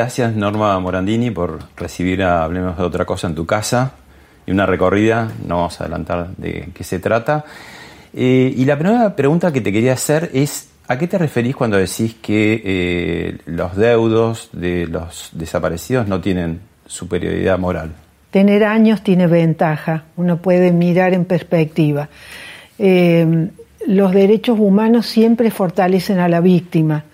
Gracias Norma Morandini por recibir a Hablemos de otra cosa en tu casa y una recorrida, no vamos a adelantar de qué se trata. Eh, y la primera pregunta que te quería hacer es, ¿a qué te referís cuando decís que eh, los deudos de los desaparecidos no tienen superioridad moral? Tener años tiene ventaja, uno puede mirar en perspectiva. Eh, los derechos humanos siempre fortalecen a la víctima.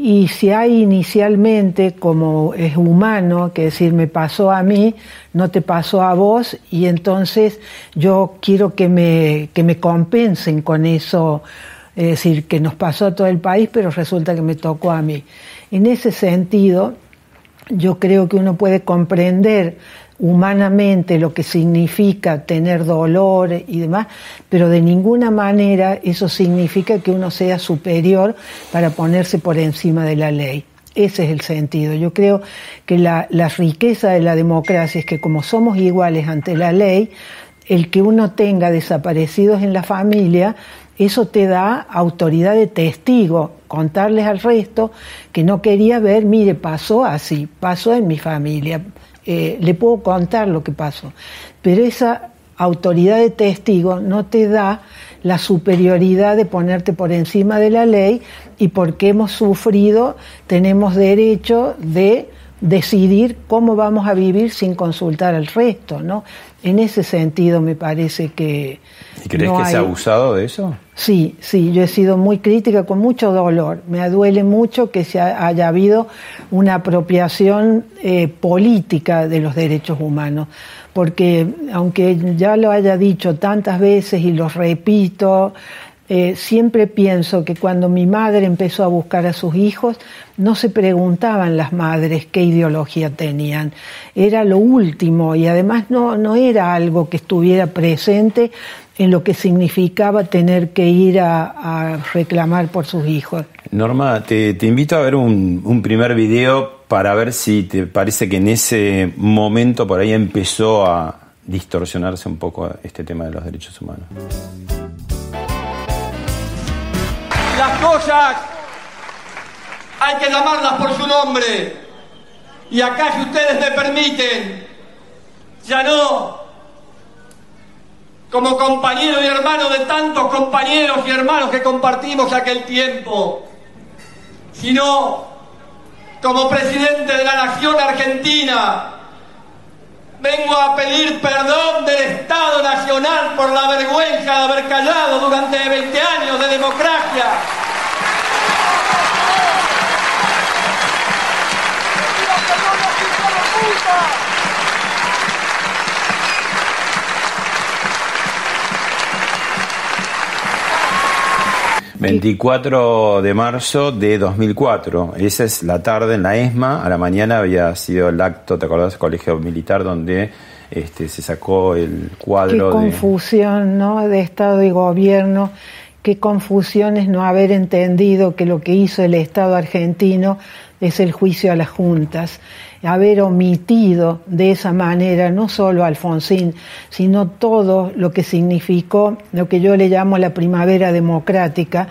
Y si hay inicialmente, como es humano, que decir, me pasó a mí, no te pasó a vos, y entonces yo quiero que me, que me compensen con eso, es decir, que nos pasó a todo el país, pero resulta que me tocó a mí. En ese sentido, yo creo que uno puede comprender humanamente lo que significa tener dolor y demás, pero de ninguna manera eso significa que uno sea superior para ponerse por encima de la ley. Ese es el sentido. Yo creo que la, la riqueza de la democracia es que como somos iguales ante la ley, el que uno tenga desaparecidos en la familia, eso te da autoridad de testigo, contarles al resto que no quería ver, mire, pasó así, pasó en mi familia, eh, le puedo contar lo que pasó. Pero esa autoridad de testigo no te da la superioridad de ponerte por encima de la ley y porque hemos sufrido tenemos derecho de decidir cómo vamos a vivir sin consultar al resto, ¿no? En ese sentido me parece que ¿Y crees no que se ha abusado de eso? Sí, sí, yo he sido muy crítica con mucho dolor. Me duele mucho que se ha- haya habido una apropiación eh, política de los derechos humanos, porque aunque ya lo haya dicho tantas veces y lo repito, eh, siempre pienso que cuando mi madre empezó a buscar a sus hijos, no se preguntaban las madres qué ideología tenían. Era lo último y además no, no era algo que estuviera presente en lo que significaba tener que ir a, a reclamar por sus hijos. Norma, te, te invito a ver un, un primer video para ver si te parece que en ese momento por ahí empezó a distorsionarse un poco este tema de los derechos humanos. Las cosas hay que llamarlas por su nombre. Y acá, si ustedes me permiten, ya no como compañero y hermano de tantos compañeros y hermanos que compartimos aquel tiempo, sino como presidente de la nación argentina, vengo a pedir perdón del Estado Nacional por la vergüenza de haber callado durante 20 años de democracia. 24 de marzo de 2004. Esa es la tarde en la ESMA. A la mañana había sido el acto, ¿te acordás? Colegio Militar, donde este, se sacó el Qué cuadro de... confusión, ¿no? De Estado y gobierno. Qué confusión es no haber entendido que lo que hizo el Estado argentino es el juicio a las juntas. Haber omitido de esa manera no solo Alfonsín, sino todo lo que significó lo que yo le llamo la primavera democrática,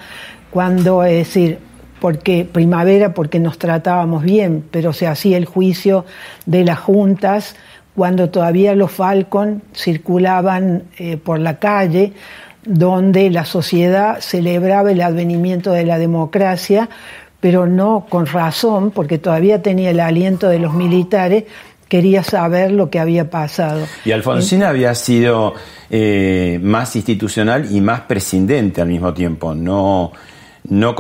cuando, es decir, porque primavera porque nos tratábamos bien, pero se hacía el juicio de las juntas cuando todavía los Falcon circulaban eh, por la calle, donde la sociedad celebraba el advenimiento de la democracia, pero no con razón, porque todavía tenía el aliento de los militares, quería saber lo que había pasado. Y Alfonsín había sido eh, más institucional y más presidente al mismo tiempo, no no,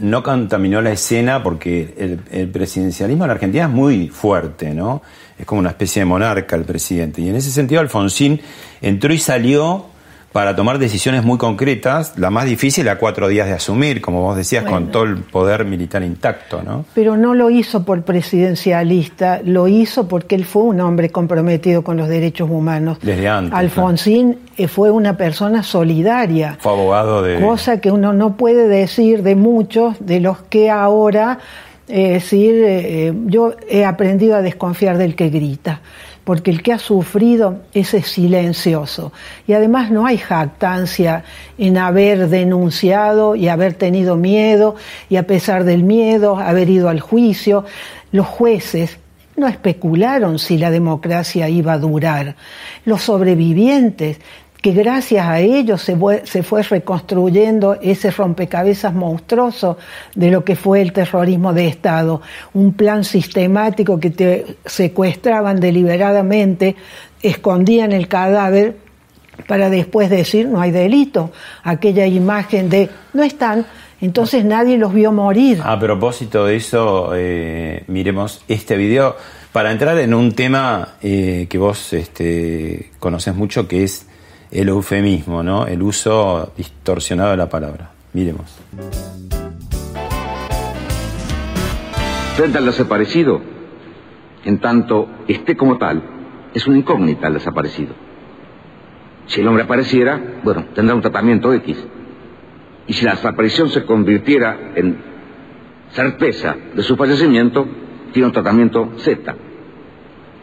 no contaminó la escena porque el, presidencialismo en la Argentina es muy fuerte, ¿no? Es como una especie de monarca el presidente. Y en ese sentido Alfonsín entró y salió para tomar decisiones muy concretas, la más difícil a cuatro días de asumir, como vos decías, con todo el poder militar intacto, ¿no? Pero no lo hizo por presidencialista, lo hizo porque él fue un hombre comprometido con los derechos humanos. Desde antes. Alfonsín eh, fue una persona solidaria. Fue abogado de... Cosa que uno no puede decir de muchos de los que ahora, es eh, decir, eh, yo he aprendido a desconfiar del que grita porque el que ha sufrido es silencioso. Y además no hay jactancia en haber denunciado y haber tenido miedo y a pesar del miedo haber ido al juicio. Los jueces no especularon si la democracia iba a durar. Los sobrevivientes que gracias a ellos se fue, reconstruyendo ese rompecabezas monstruoso de lo que fue el terrorismo de Estado, un plan sistemático que te secuestraban deliberadamente, escondían el cadáver para después decir no hay delito, aquella imagen de no están, entonces nadie los vio morir. A propósito de eso, eh, miremos este video. Para entrar en un tema eh, que vos este, conoces mucho, que es el eufemismo, ¿no? el uso distorsionado de la palabra. Miremos. Frente al desaparecido, en tanto esté como tal, es una incógnita el desaparecido. Si el hombre apareciera, bueno, tendrá un tratamiento X. Y si la desaparición se convirtiera en certeza de su fallecimiento, tiene un tratamiento Z.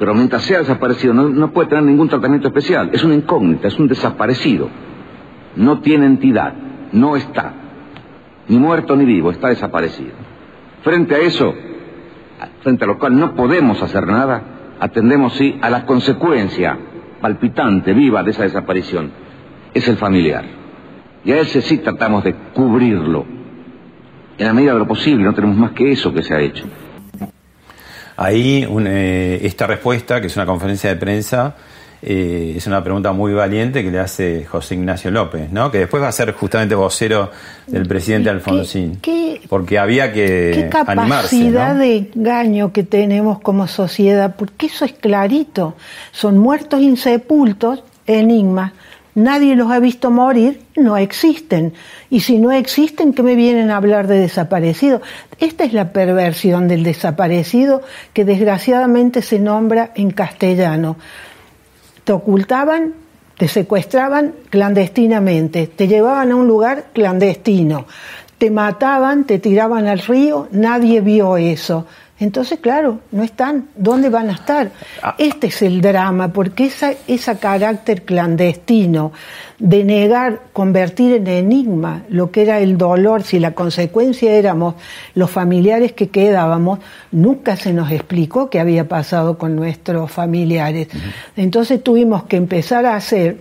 Pero mientras sea desaparecido no, puede tener ningún tratamiento especial. Es una incógnita, es un desaparecido. No tiene entidad, no está. Ni muerto ni vivo, está desaparecido. Frente a eso, frente a lo cual no podemos hacer nada, atendemos sí a la consecuencia palpitante, viva de esa desaparición. Es el familiar. Y a ese sí tratamos de cubrirlo. En la medida de lo posible, no tenemos más que eso que se ha hecho. Ahí eh, esta respuesta, que es una conferencia de prensa, eh, es una pregunta muy valiente que le hace José Ignacio López, ¿no? que después va a ser justamente vocero del presidente Alfonsín. porque había que qué capacidad de engaño que tenemos como sociedad, porque eso es clarito. Son muertos insepultos, enigmas nadie los ha visto morir, no existen. Y si no existen, ¿qué me vienen a hablar de desaparecido? Esta es la perversión del desaparecido que desgraciadamente se nombra en castellano. Te ocultaban, te secuestraban clandestinamente, te llevaban a un lugar clandestino, te mataban, te tiraban al río, nadie vio eso. Entonces, claro, no están. ¿Dónde van a estar? Ah. Este es el drama, porque esa, ese carácter clandestino de negar, convertir en enigma lo que era el dolor, si la consecuencia éramos los familiares que quedábamos, nunca se nos explicó qué había pasado con nuestros familiares. Entonces tuvimos que empezar a hacer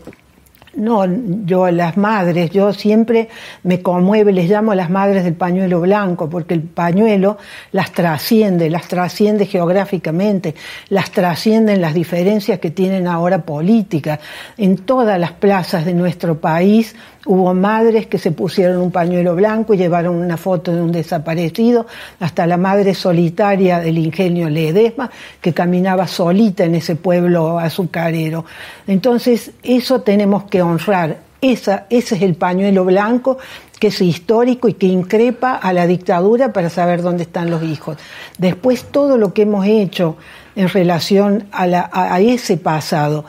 no, yo las madres, yo siempre me conmueve, les llamo las madres del pañuelo blanco, porque el pañuelo las trasciende, las trasciende geográficamente, las trascienden las diferencias que tienen ahora políticas. En todas las plazas de nuestro país Hubo madres que se pusieron un pañuelo blanco y llevaron una foto de un desaparecido, hasta la madre solitaria del ingenio Ledesma, que caminaba solita en ese pueblo azucarero. Entonces, eso tenemos que honrar. Esa, ese es el pañuelo blanco que es histórico y que increpa a la dictadura para saber dónde están los hijos. Después, todo lo que hemos hecho en relación a ese pasado,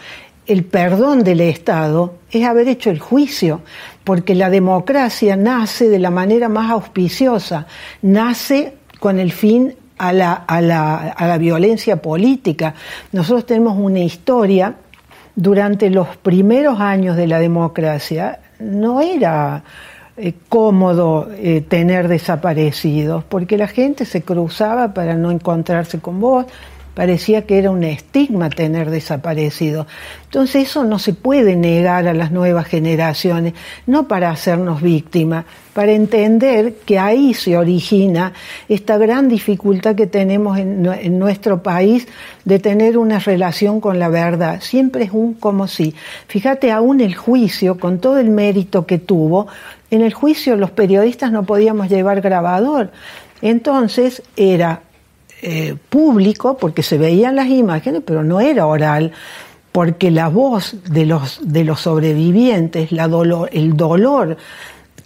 el perdón del Estado es haber hecho el juicio, porque la democracia nace de la manera más auspiciosa, nace con el fin a la, a la, a la violencia política. Nosotros tenemos una historia durante los primeros años de la democracia, no era eh, cómodo eh, tener desaparecidos, porque la gente se cruzaba para no encontrarse con vos, parecía que era un estigma tener desaparecido. Entonces eso no se puede negar a las nuevas generaciones, no para hacernos víctimas, para entender que ahí se origina esta gran dificultad que tenemos en, nuestro país de tener una relación con la verdad. Siempre es un como si. Fíjate, aún el juicio, con todo el mérito que tuvo, en el juicio los periodistas no podíamos llevar grabador. Entonces era eh, público, porque se veían las imágenes, pero no era oral, porque la voz de los, de los sobrevivientes, la dolor, el dolor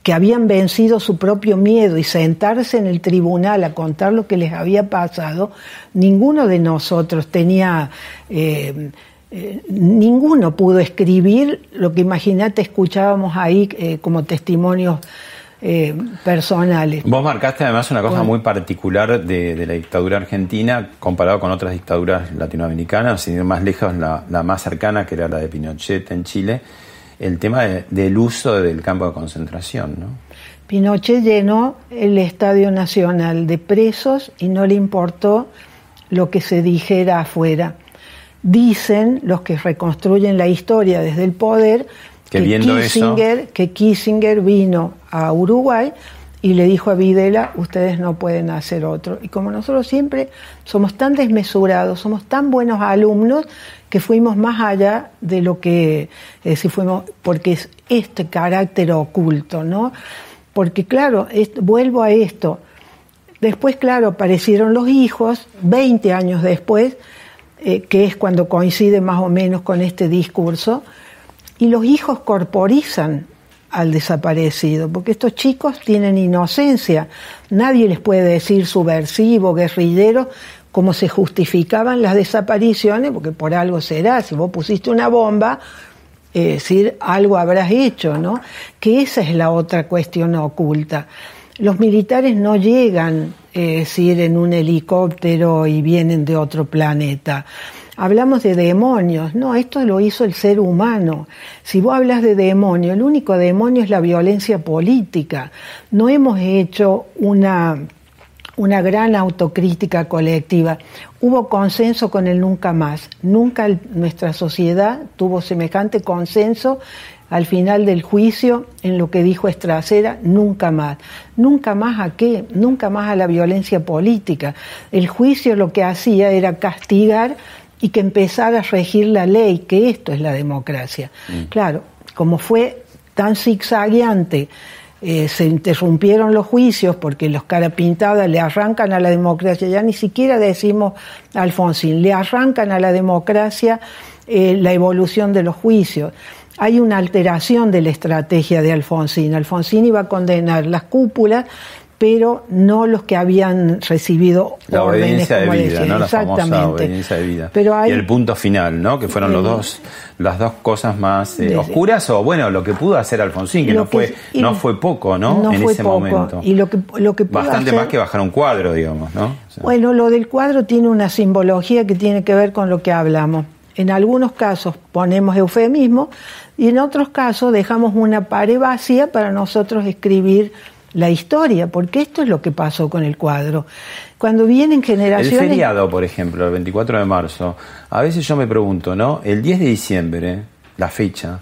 que habían vencido su propio miedo y sentarse en el tribunal a contar lo que les había pasado, ninguno de nosotros tenía, eh, eh, ninguno pudo escribir lo que imagínate escuchábamos ahí como testimonios eh, personales. Vos marcaste además una cosa muy particular de, la dictadura argentina comparado con otras dictaduras latinoamericanas, sin ir más lejos, la, más cercana que era la de Pinochet en Chile, el tema del uso del campo de concentración. ¿no? Pinochet llenó el Estadio Nacional de presos y no le importó lo que se dijera afuera. Dicen los que reconstruyen la historia desde el poder que, Kissinger, que Kissinger vino a Uruguay y le dijo a Videla, ustedes no pueden hacer otro. Y como nosotros siempre somos tan desmesurados, somos tan buenos alumnos, que fuimos más allá de lo que, si fuimos, porque es este carácter oculto, ¿no? Porque claro, vuelvo a esto, después claro, aparecieron los hijos, 20 años después, eh, que es cuando coincide más o menos con este discurso, y los hijos corporizan al desaparecido, porque estos chicos tienen inocencia, nadie les puede decir subversivo, guerrillero, como se justificaban las desapariciones, porque por algo será, si vos pusiste una bomba, es decir, algo habrás hecho, ¿no? Que esa es la otra cuestión oculta. Los militares no llegan, es decir, en un helicóptero y vienen de otro planeta hablamos de demonios. No, esto lo hizo el ser humano. Si vos hablas de demonio, el único demonio es la violencia política. No hemos hecho una, una gran autocrítica colectiva. Hubo consenso con el nunca más. Nunca nuestra sociedad tuvo semejante consenso al final del juicio en lo que dijo Estracera, nunca más. ¿Nunca más a qué? Nunca más a la violencia política. El juicio lo que hacía era castigar y que empezara a regir la ley, que esto es la democracia. Mm. Claro, como fue tan zigzagueante, eh, se interrumpieron los juicios porque los carapintadas le arrancan a la democracia, ya ni siquiera decimos Alfonsín, le arrancan a la democracia eh, la evolución de los juicios. Hay una alteración de la estrategia de Alfonsín. Alfonsín iba a condenar las cúpulas pero no los que habían recibido la obediencia de vida, ¿no? La famosa obediencia de vida. y el punto final, ¿no? Que fueron los dos, las dos cosas más eh, oscuras o bueno, lo que pudo hacer Alfonsín, que no fue, no fue poco, ¿no? en ese momento. Y lo que, lo que bastante más que bajar un cuadro, digamos, ¿no? bueno, lo del cuadro tiene una simbología que tiene que ver con lo que hablamos. En algunos casos ponemos eufemismo y en otros casos dejamos una pared vacía para nosotros escribir la historia, porque esto es lo que pasó con el cuadro. Cuando vienen generaciones... El feriado, por ejemplo, el 24 de marzo, a veces yo me pregunto, ¿no? El 10 de diciembre, la fecha,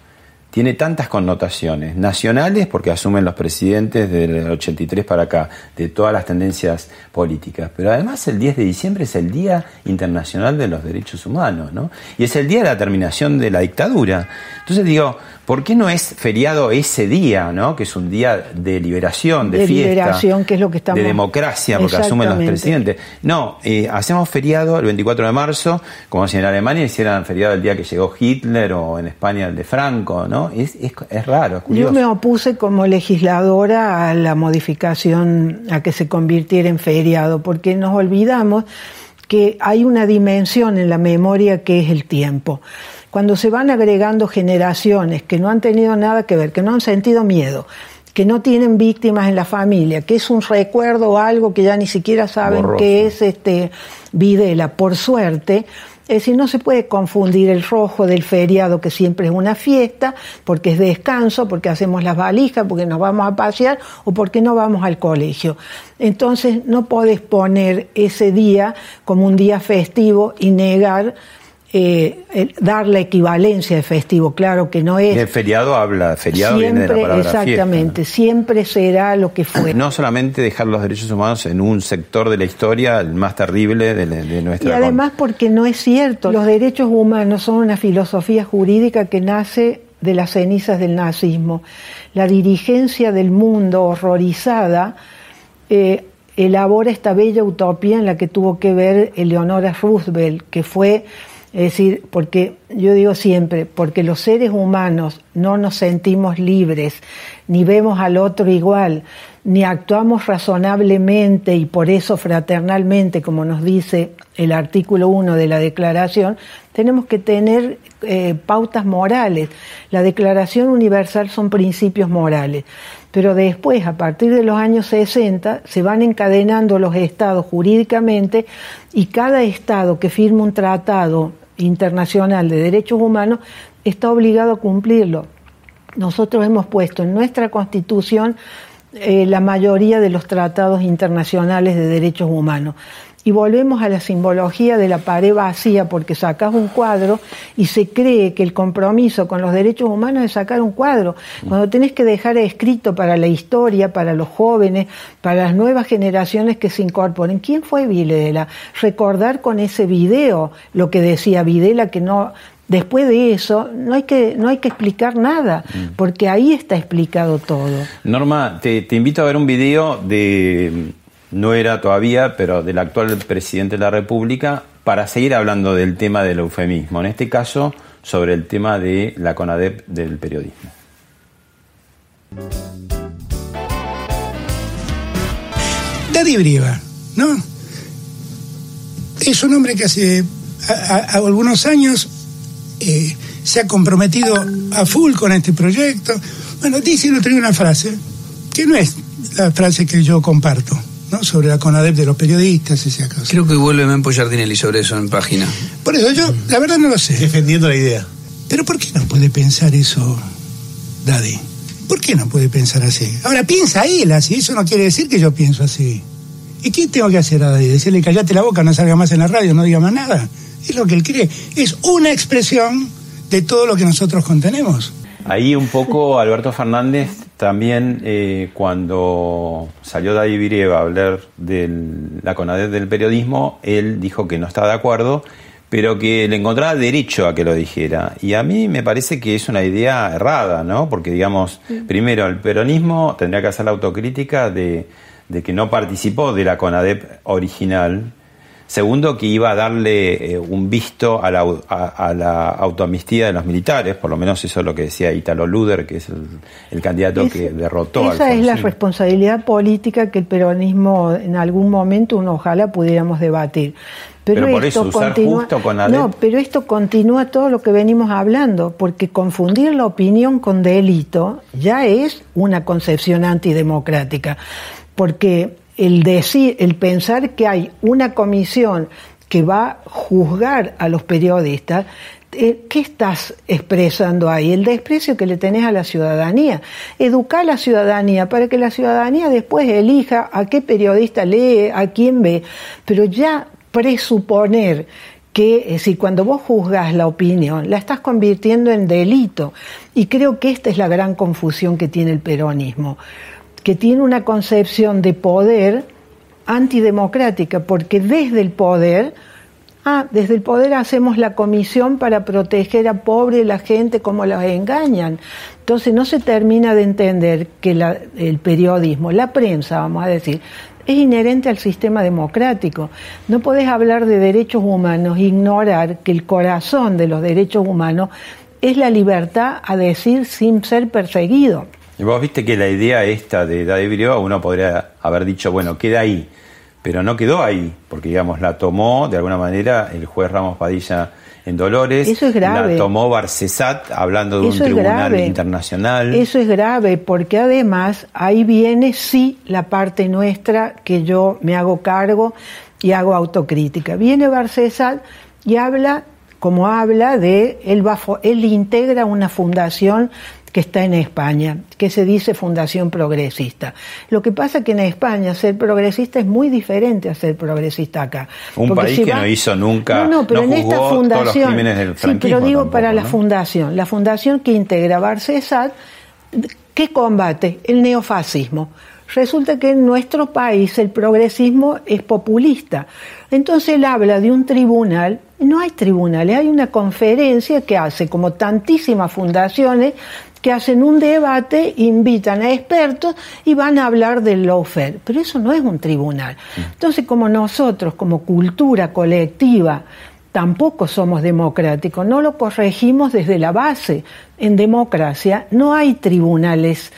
tiene tantas connotaciones nacionales porque asumen los presidentes del 83 para acá, de todas las tendencias políticas, pero además el 10 de diciembre es el Día Internacional de los Derechos Humanos, ¿no? Y es el día de la terminación de la dictadura. Entonces digo, ¿Por qué no es feriado ese día, ¿no? que es un día de liberación, de, fiesta, liberación, que es lo que estamos... de democracia, porque asumen los presidentes? No, eh, hacemos feriado el 24 de marzo, como si en Alemania hicieran feriado el día que llegó Hitler o en España el de Franco, ¿no? Es, es, es raro, es Yo me opuse como legisladora a la modificación, a que se convirtiera en feriado, porque nos olvidamos que hay una dimensión en la memoria que es el tiempo cuando se van agregando generaciones que no han tenido nada que ver, que no han sentido miedo, que no tienen víctimas en la familia, que es un recuerdo o algo que ya ni siquiera saben que es este Videla, por suerte. Es decir, no se puede confundir el rojo del feriado, que siempre es una fiesta, porque es descanso, porque hacemos las valijas, porque nos vamos a pasear o porque no vamos al colegio. Entonces, no podés poner ese día como un día festivo y negar eh, el- dar la equivalencia de festivo. Claro que no Y es. el feriado habla, feriado viene de la palabra fiesta, exactamente, siempre será lo que fue. No solamente dejar los derechos humanos en un sector de la historia, el más terrible de, de Y nuestra además porque no es cierto, los derechos humanos son una filosofía jurídica que nace de las cenizas del nazismo. La dirigencia del mundo horrorizada eh, elabora esta bella utopía en la que tuvo que ver Eleonora Roosevelt, que fue, es decir, porque yo digo siempre, porque los seres humanos no nos sentimos libres, ni vemos al otro igual, ni actuamos razonablemente y por eso fraternalmente, como nos dice el artículo 1 de la Declaración, tenemos que tener eh, pautas morales. La Declaración Universal son principios morales. Pero después, a partir de los años 60, se van encadenando los estados jurídicamente y cada estado que firma un tratado internacional de derechos humanos está obligado a cumplirlo. Nosotros hemos puesto en nuestra constitución eh, la mayoría de los tratados internacionales de derechos humanos. Y volvemos a la simbología de la pared vacía porque sacas un cuadro y se cree que el compromiso con los derechos humanos es sacar un cuadro. Cuando tenés que dejar escrito para la historia, para los jóvenes, para las nuevas generaciones que se incorporen. ¿Quién fue Videla? Recordar con ese video lo que decía Videla, que no, Después de eso, no hay que, no hay que explicar nada, porque ahí está explicado todo. Norma, te, te invito a ver un video de, no era todavía, pero del actual presidente de la República, para seguir hablando del tema del eufemismo, en este caso sobre el tema de la CONADEP del periodismo. Daddy Brieva, ¿no? Es un hombre que hace algunos años eh, se ha comprometido a full con este proyecto. Bueno, dice otro día una frase, que no es la frase que yo comparto, ¿no? Sobre la CONADEP de los periodistas, esa cosa. Creo que vuelve Mempo Giardinelli sobre eso en página. Por eso yo, la verdad no lo sé. Defendiendo la idea. Pero ¿por qué no puede pensar eso, Daddy? ¿Por qué no puede pensar así? Ahora piensa él así, eso no quiere decir que yo pienso así. ¿Y qué tengo que hacer a Daddy? Decirle callate la boca, no salga más en la radio, no diga más nada. Es lo que él cree. Es una expresión de todo lo que nosotros contenemos. Ahí un poco Alberto Fernández también eh, cuando salió David Virieva a hablar de la CONADEP del periodismo, él dijo que no estaba de acuerdo, pero que le encontraba derecho a que lo dijera. Y a mí me parece que es una idea errada, ¿no? Porque digamos, primero, el peronismo tendría que hacer la autocrítica de, de que no participó de la CONADEP original. Segundo, que iba a darle eh, un visto a la, a, a la autoamnistía de los militares, por lo menos eso es lo que decía Italo Luder, que es el, el candidato Es- que derrotó a Esa es la responsabilidad política que el peronismo en algún momento, uno ojalá pudiéramos debatir. Pero por eso, usar justo con la No, pero esto continúa todo lo que venimos hablando, porque confundir la opinión con delito ya es una concepción antidemocrática, porque el decir, el pensar que hay una comisión que va a juzgar a los periodistas, eh, ¿qué estás expresando ahí? El desprecio que le tenés a la ciudadanía. Educar a la ciudadanía para que la ciudadanía después elija a qué periodista lee, a quién ve, pero ya presuponer que, decir, cuando vos juzgas la opinión, la estás convirtiendo en delito. Y creo que esta es la gran confusión que tiene el peronismo, que tiene una concepción de poder antidemocrática, porque desde el poder, ah, desde el poder hacemos la comisión para proteger a pobre la gente como las engañan. Entonces no se termina de entender que el periodismo, la prensa, vamos a decir, es inherente al sistema democrático. No podés hablar de derechos humanos ignorar que el corazón de los derechos humanos es la libertad a decir sin ser perseguido. Vos viste que la idea esta de David uno podría haber dicho, bueno, queda ahí, pero no quedó ahí, porque digamos, la tomó de alguna manera el juez Ramos Padilla en Dolores. Eso es grave. La tomó Barcesat hablando de Eso un tribunal grave. internacional. Eso es grave porque además ahí viene sí la parte nuestra que yo me hago cargo y hago autocrítica. Viene Barcesat y habla como habla de él va él integra una fundación que está en España, que se dice Fundación Progresista. Lo que pasa que en España ser progresista es muy diferente a ser progresista acá. Un país si que va- no hizo nunca, No, no, pero no en esta fundación. del sí, pero digo tampoco, para la fundación, la fundación que integra Barcesat, ¿qué combate? El neofascismo. Resulta que en nuestro país el progresismo es populista. Entonces él habla de un tribunal, no hay tribunales, hay una conferencia que hace como tantísimas fundaciones que hacen un debate, invitan a expertos y van a hablar del lawfare. Pero eso no es un tribunal. Entonces, como nosotros, como cultura colectiva, tampoco somos democráticos, no lo corregimos desde la base. En democracia no hay tribunales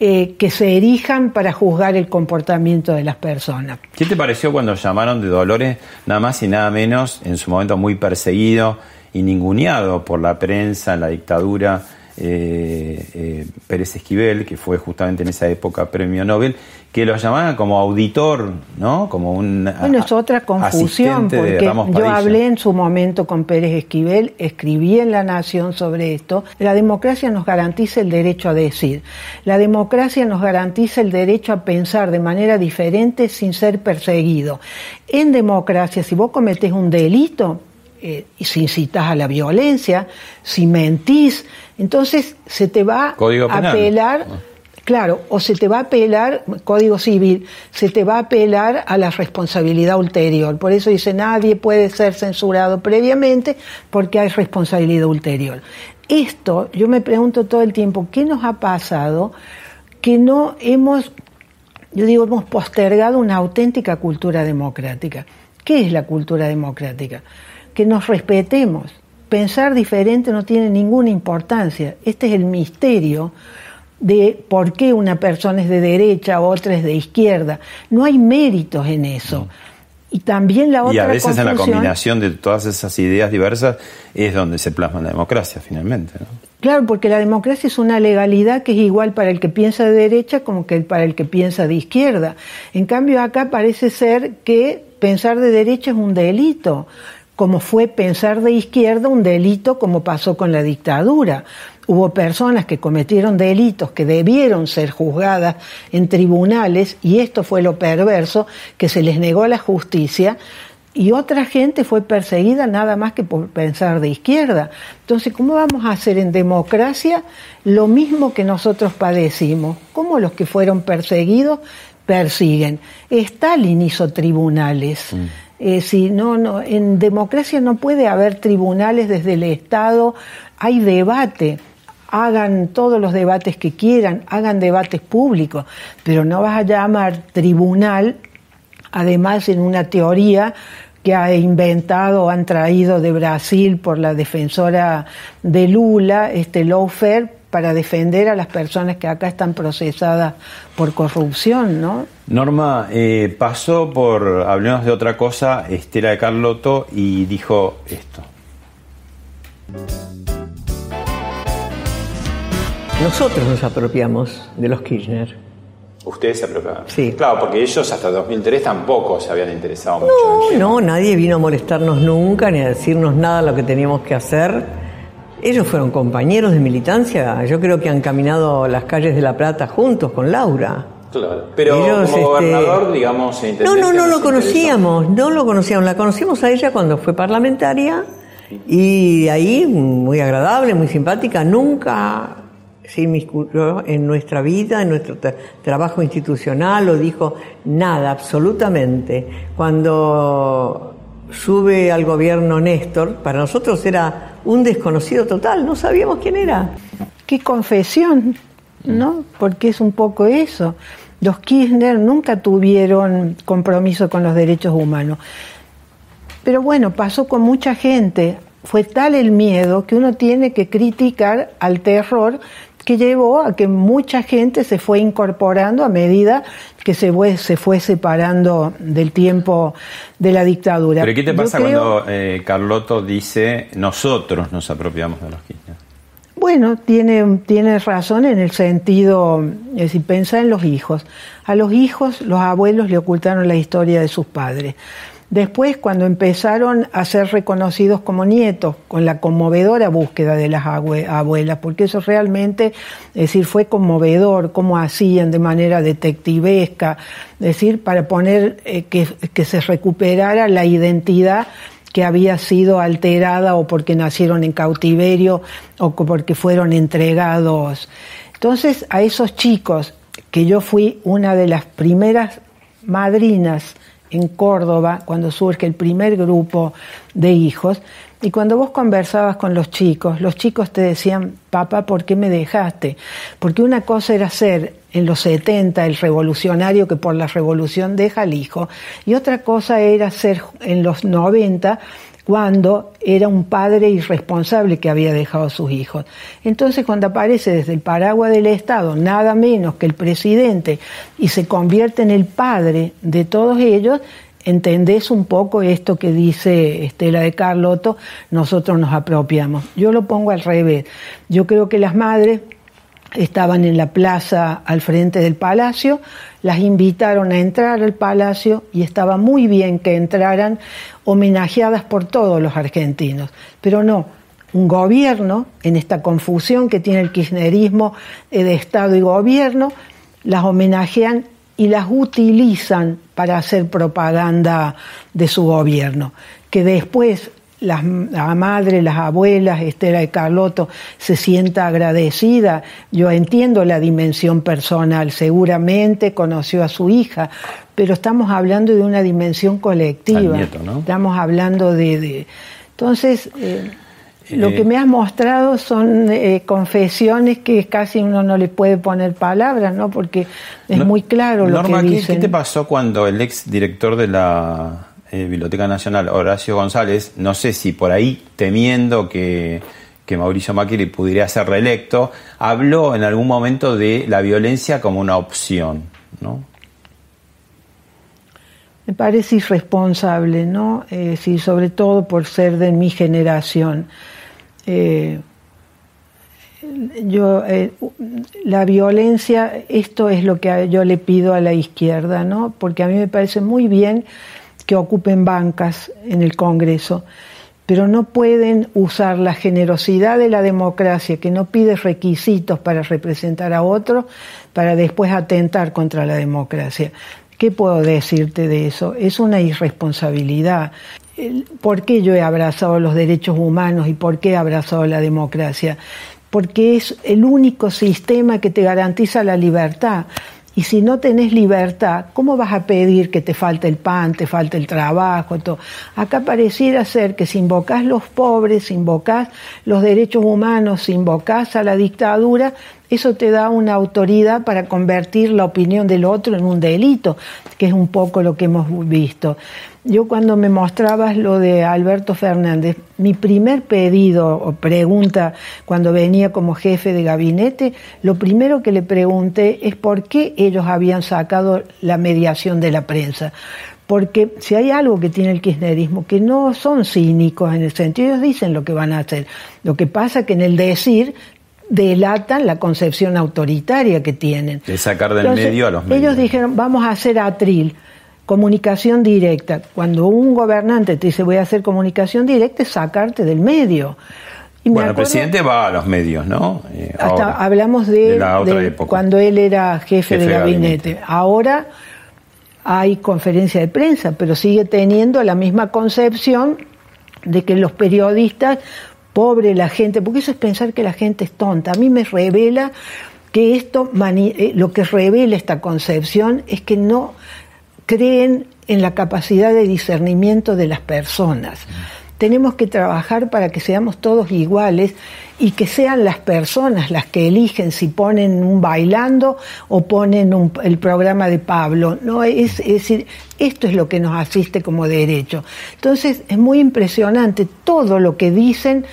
eh, que se erijan para juzgar el comportamiento de las personas. ¿Qué te pareció cuando llamaron de Dolores, nada más y nada menos, en su momento muy perseguido y ninguneado por la prensa, la dictadura, eh, eh, Pérez Esquivel, que fue justamente en esa época premio Nobel, que lo llamaban como auditor, ¿no? Como un Bueno, es otra confusión, porque yo hablé en su momento con Pérez Esquivel, escribí en La Nación sobre esto. La democracia nos garantiza el derecho a decir. La democracia nos garantiza el derecho a pensar de manera diferente sin ser perseguido. En democracia, si vos cometés un delito, eh, y si incitas a la violencia, si mentís, entonces se te va Código a apelar Claro, o se te va a apelar, Código Civil, se te va a apelar a la responsabilidad ulterior. Por eso dice, nadie puede ser censurado previamente porque hay responsabilidad ulterior. Esto, yo me pregunto todo el tiempo, ¿qué nos ha pasado que no hemos, yo digo, hemos postergado una auténtica cultura democrática? ¿Qué es la cultura democrática? Que nos respetemos. Pensar diferente no tiene ninguna importancia. Este es el misterio de por qué una persona es de derecha, otra es de izquierda. No hay méritos en eso. Y también la otra Y a veces en la combinación de todas esas ideas diversas es donde se plasma la democracia finalmente. ¿no? Claro, porque la democracia es una legalidad que es igual para el que piensa de derecha como que para el que piensa de izquierda. En cambio, acá parece ser que pensar de derecha es un delito, como fue pensar de izquierda un delito como pasó con la dictadura. Hubo personas que cometieron delitos que debieron ser juzgadas en tribunales y esto fue lo perverso, que se les negó la justicia y otra gente fue perseguida nada más que por pensar de izquierda. Entonces, ¿cómo vamos a hacer en democracia lo mismo que nosotros padecimos? ¿Cómo los que fueron perseguidos persiguen? Stalin hizo tribunales. Eh, si no, no, en democracia no puede haber tribunales desde el Estado, hay debate. Hagan todos los debates que quieran, hagan debates públicos, pero no vas a llamar tribunal además en una teoría que ha inventado o han traído de Brasil por la defensora de Lula, este lawfare, para defender a las personas que acá están procesadas por corrupción, ¿no? Norma, eh, pasó por, hablemos de otra cosa, Estela de Carlotto y dijo esto. Nosotros nos apropiamos de los Kirchner. Ustedes se apropiaron. Sí. Claro, porque ellos hasta 2003 tampoco se habían interesado mucho. No, no, nadie vino a molestarnos nunca ni a decirnos nada de lo que teníamos que hacer. Ellos fueron compañeros de militancia. Yo creo que han caminado las calles de La Plata juntos con Laura. Claro. Pero Ellos, como este, gobernador, digamos, e No, no, no lo conocíamos, no lo conocíamos. La conocimos a ella cuando fue parlamentaria y ahí muy agradable, muy simpática. Nunca se inmiscuyó en nuestra vida, en nuestro tra- trabajo institucional o dijo nada, absolutamente. Cuando sube al gobierno Néstor, para nosotros era un desconocido total, no sabíamos quién era. Qué confesión, ¿no? Porque es un poco eso. Los Kirchner nunca tuvieron compromiso con los derechos humanos. Pero bueno, pasó con mucha gente. Fue tal el miedo que uno tiene que criticar al terror que llevó a que mucha gente se fue incorporando a medida que se fue, se fue separando del tiempo de la dictadura. ¿Pero qué te pasa cuando eh, Carlotto dice nosotros nos apropiamos de los Kirchner? Bueno, tiene, tiene razón en el sentido, es decir, piensa en los hijos. A los hijos, los abuelos le ocultaron la historia de sus padres. Después, cuando empezaron a ser reconocidos como nietos, con la conmovedora búsqueda de las abuelas, porque eso realmente, es decir, fue conmovedor, cómo hacían de manera detectivesca, es decir, para poner eh, que, que se recuperara la identidad que había sido alterada o porque nacieron en cautiverio o porque fueron entregados. Entonces, a esos chicos, que yo fui una de las primeras madrinas, en Córdoba, cuando surge el primer grupo de hijos, y cuando vos conversabas con los chicos, los chicos te decían, papá, ¿por qué me dejaste? Porque una cosa era ser en los 70 el revolucionario que por la revolución deja al hijo, y otra cosa era ser en los 90 cuando era un padre irresponsable que había dejado a sus hijos. Entonces, cuando aparece desde el paraguas del Estado nada menos que el presidente y se convierte en el padre de todos ellos, entendés un poco esto que dice Estela de Carlotto, nosotros nos apropiamos. Yo lo pongo al revés. Yo creo que las madres estaban en la plaza al frente del palacio, las invitaron a entrar al palacio y estaba muy bien que entraran homenajeadas por todos los argentinos, pero no, un gobierno, en esta confusión que tiene el kirchnerismo de Estado y gobierno, las homenajean y las utilizan para hacer propaganda de su gobierno, que después las, la madre, las abuelas, Estela de Carlotto, se sienta agradecida. Yo entiendo la dimensión personal, seguramente conoció a su hija, pero estamos hablando de una dimensión colectiva. Estamos hablando de... entonces, eh, lo que eh, me has mostrado son eh, confesiones que casi uno no le puede poner palabras, ¿no? Porque es muy claro lo que dicen. ¿qué te pasó cuando el ex director de la eh, Biblioteca Nacional, Horacio González, no sé si por ahí temiendo que, Mauricio Macri pudiera ser reelecto, habló en algún momento de la violencia como una opción, ¿no? Me parece irresponsable, ¿no? Eh, sí, sobre todo por ser de mi generación. Eh, yo, la violencia, esto es lo que yo le pido a la izquierda, ¿no? Porque a mí me parece muy bien que ocupen bancas en el Congreso, pero no pueden usar la generosidad de la democracia, que no pide requisitos para representar a otro, para después atentar contra la democracia. ¿Qué puedo decirte de eso? Es una irresponsabilidad. ¿Por qué yo he abrazado los derechos humanos y por qué he abrazado la democracia? Porque es el único sistema que te garantiza la libertad. Y si no tenés libertad, ¿cómo vas a pedir que te falte el pan, te falte el trabajo? Todo? Acá pareciera ser que si invocás los pobres, si invocás los derechos humanos, si invocás a la dictadura, eso te da una autoridad para convertir la opinión del otro en un delito, que es un poco lo que hemos visto. Yo cuando me mostrabas lo de Alberto Fernández, mi primer pedido o pregunta cuando venía como jefe de gabinete, lo primero que le pregunté es por qué ellos habían sacado la mediación de la prensa. Porque si hay algo que tiene el kirchnerismo, que no son cínicos en el sentido, ellos dicen lo que van a hacer. Lo que pasa que en el decir delatan la concepción autoritaria que tienen. De sacar del medio a los medios. Ellos dijeron, vamos a hacer atril, comunicación directa. Cuando un gobernante te dice voy a hacer comunicación directa, es sacarte del medio. bueno, el presidente va a los medios, ¿no? Eh, hasta hablamos de, cuando él era jefe, de, gabinete. Ahora hay conferencia de prensa, pero sigue teniendo la misma concepción de que los periodistas pobre la gente, porque eso es pensar que la gente es tonta. A mí me revela que esto, eh, lo que revela esta concepción es que no creen en la capacidad de discernimiento de las personas. Tenemos que trabajar para que seamos todos iguales y que sean las personas las que eligen si ponen un bailando o ponen el programa de Pablo. No es, es decir, esto es lo que nos asiste como derecho. Entonces es muy impresionante todo lo que dicen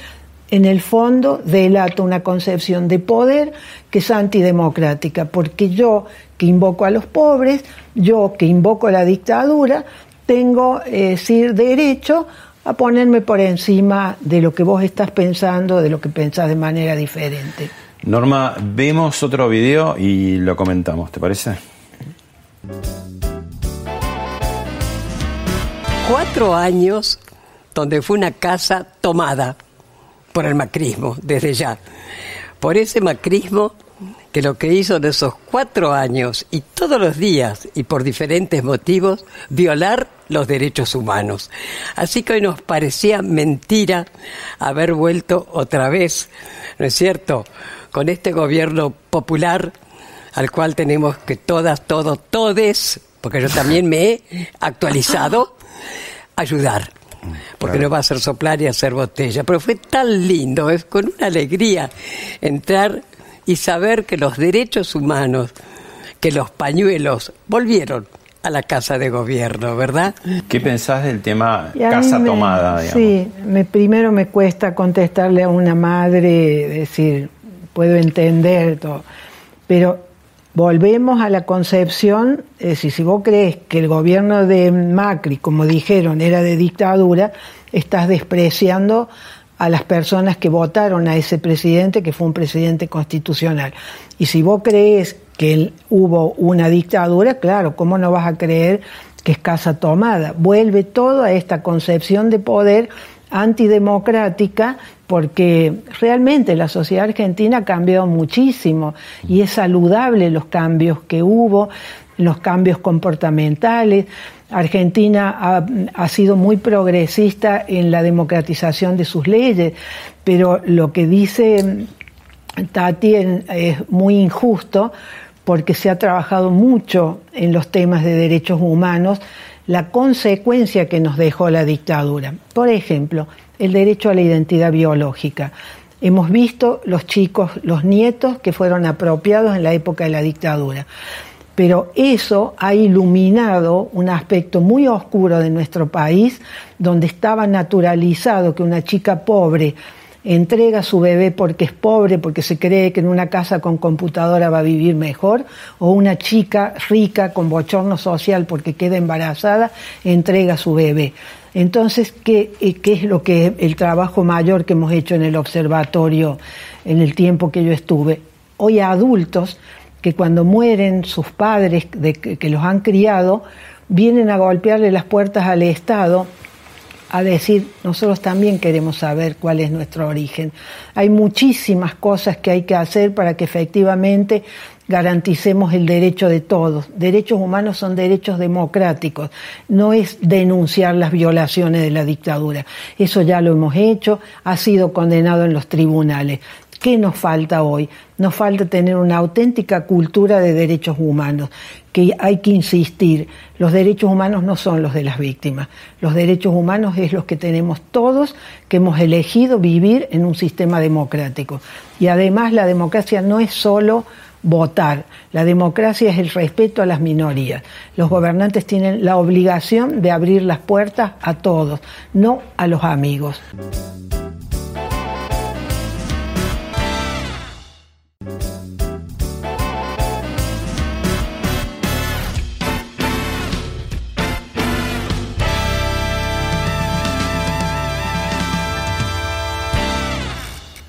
en el fondo delata una concepción de poder que es antidemocrática, porque yo que invoco a los pobres, yo que invoco a la dictadura, tengo eh, decir, derecho a ponerme por encima de lo que vos estás pensando, de lo que pensás de manera diferente. Norma, vemos otro video y lo comentamos, ¿te parece? Cuatro años donde fue una casa tomada por el macrismo, desde ya. Por ese macrismo que lo que hizo en esos cuatro años y todos los días y por diferentes motivos, violar los derechos humanos. Así que hoy nos parecía mentira haber vuelto otra vez, ¿no es cierto?, con este gobierno popular al cual tenemos que todas, todos, todes, porque yo también me he actualizado, ayudar porque no va a ser soplar y hacer botella. Pero fue tan lindo, es con una alegría entrar y saber que los derechos humanos, que los pañuelos volvieron a la casa de gobierno, ¿verdad? ¿Qué pensás del tema casa tomada? Sí, me, primero me cuesta contestarle a una madre, decir, puedo entender todo, pero volvemos a la concepción, es decir, si vos crees que el gobierno de Macri, como dijeron, era de dictadura, estás despreciando a las personas que votaron a ese presidente, que fue un presidente constitucional. Y si vos crees que hubo una dictadura, claro, ¿cómo no vas a creer que es casa tomada? Vuelve todo a esta concepción de poder antidemocrática porque realmente la sociedad argentina ha cambiado muchísimo y es saludable los cambios que hubo, los cambios comportamentales. Argentina ha, sido muy progresista en la democratización de sus leyes, pero lo que dice Tati es muy injusto porque se ha trabajado mucho en los temas de derechos humanos, la consecuencia que nos dejó la dictadura. Por ejemplo, el derecho a la identidad biológica. Hemos visto los chicos, los nietos que fueron apropiados en la época de la dictadura. Pero eso ha iluminado un aspecto muy oscuro de nuestro país, donde estaba naturalizado que una chica pobre entrega su bebé porque es pobre, porque se cree que en una casa con computadora va a vivir mejor, o una chica rica con bochorno social porque queda embarazada, entrega su bebé. Entonces, ¿qué, eh, ¿qué, es lo que el trabajo mayor que hemos hecho en el observatorio en el tiempo que yo estuve? Hoy adultos que cuando mueren sus padres de, que los han criado, vienen a golpearle las puertas al Estado a decir, nosotros también queremos saber cuál es nuestro origen. Hay muchísimas cosas que hay que hacer para que efectivamente garanticemos el derecho de todos. Derechos humanos son derechos democráticos, no es denunciar las violaciones de la dictadura. Eso ya lo hemos hecho, ha sido condenado en los tribunales. ¿Qué nos falta hoy? Nos falta tener una auténtica cultura de derechos humanos, que hay que insistir, los derechos humanos no son los de las víctimas, los derechos humanos es los que tenemos todos que hemos elegido vivir en un sistema democrático. Y además la democracia no es solo votar. La democracia es el respeto a las minorías. Los gobernantes tienen la obligación de abrir las puertas a todos, no a los amigos.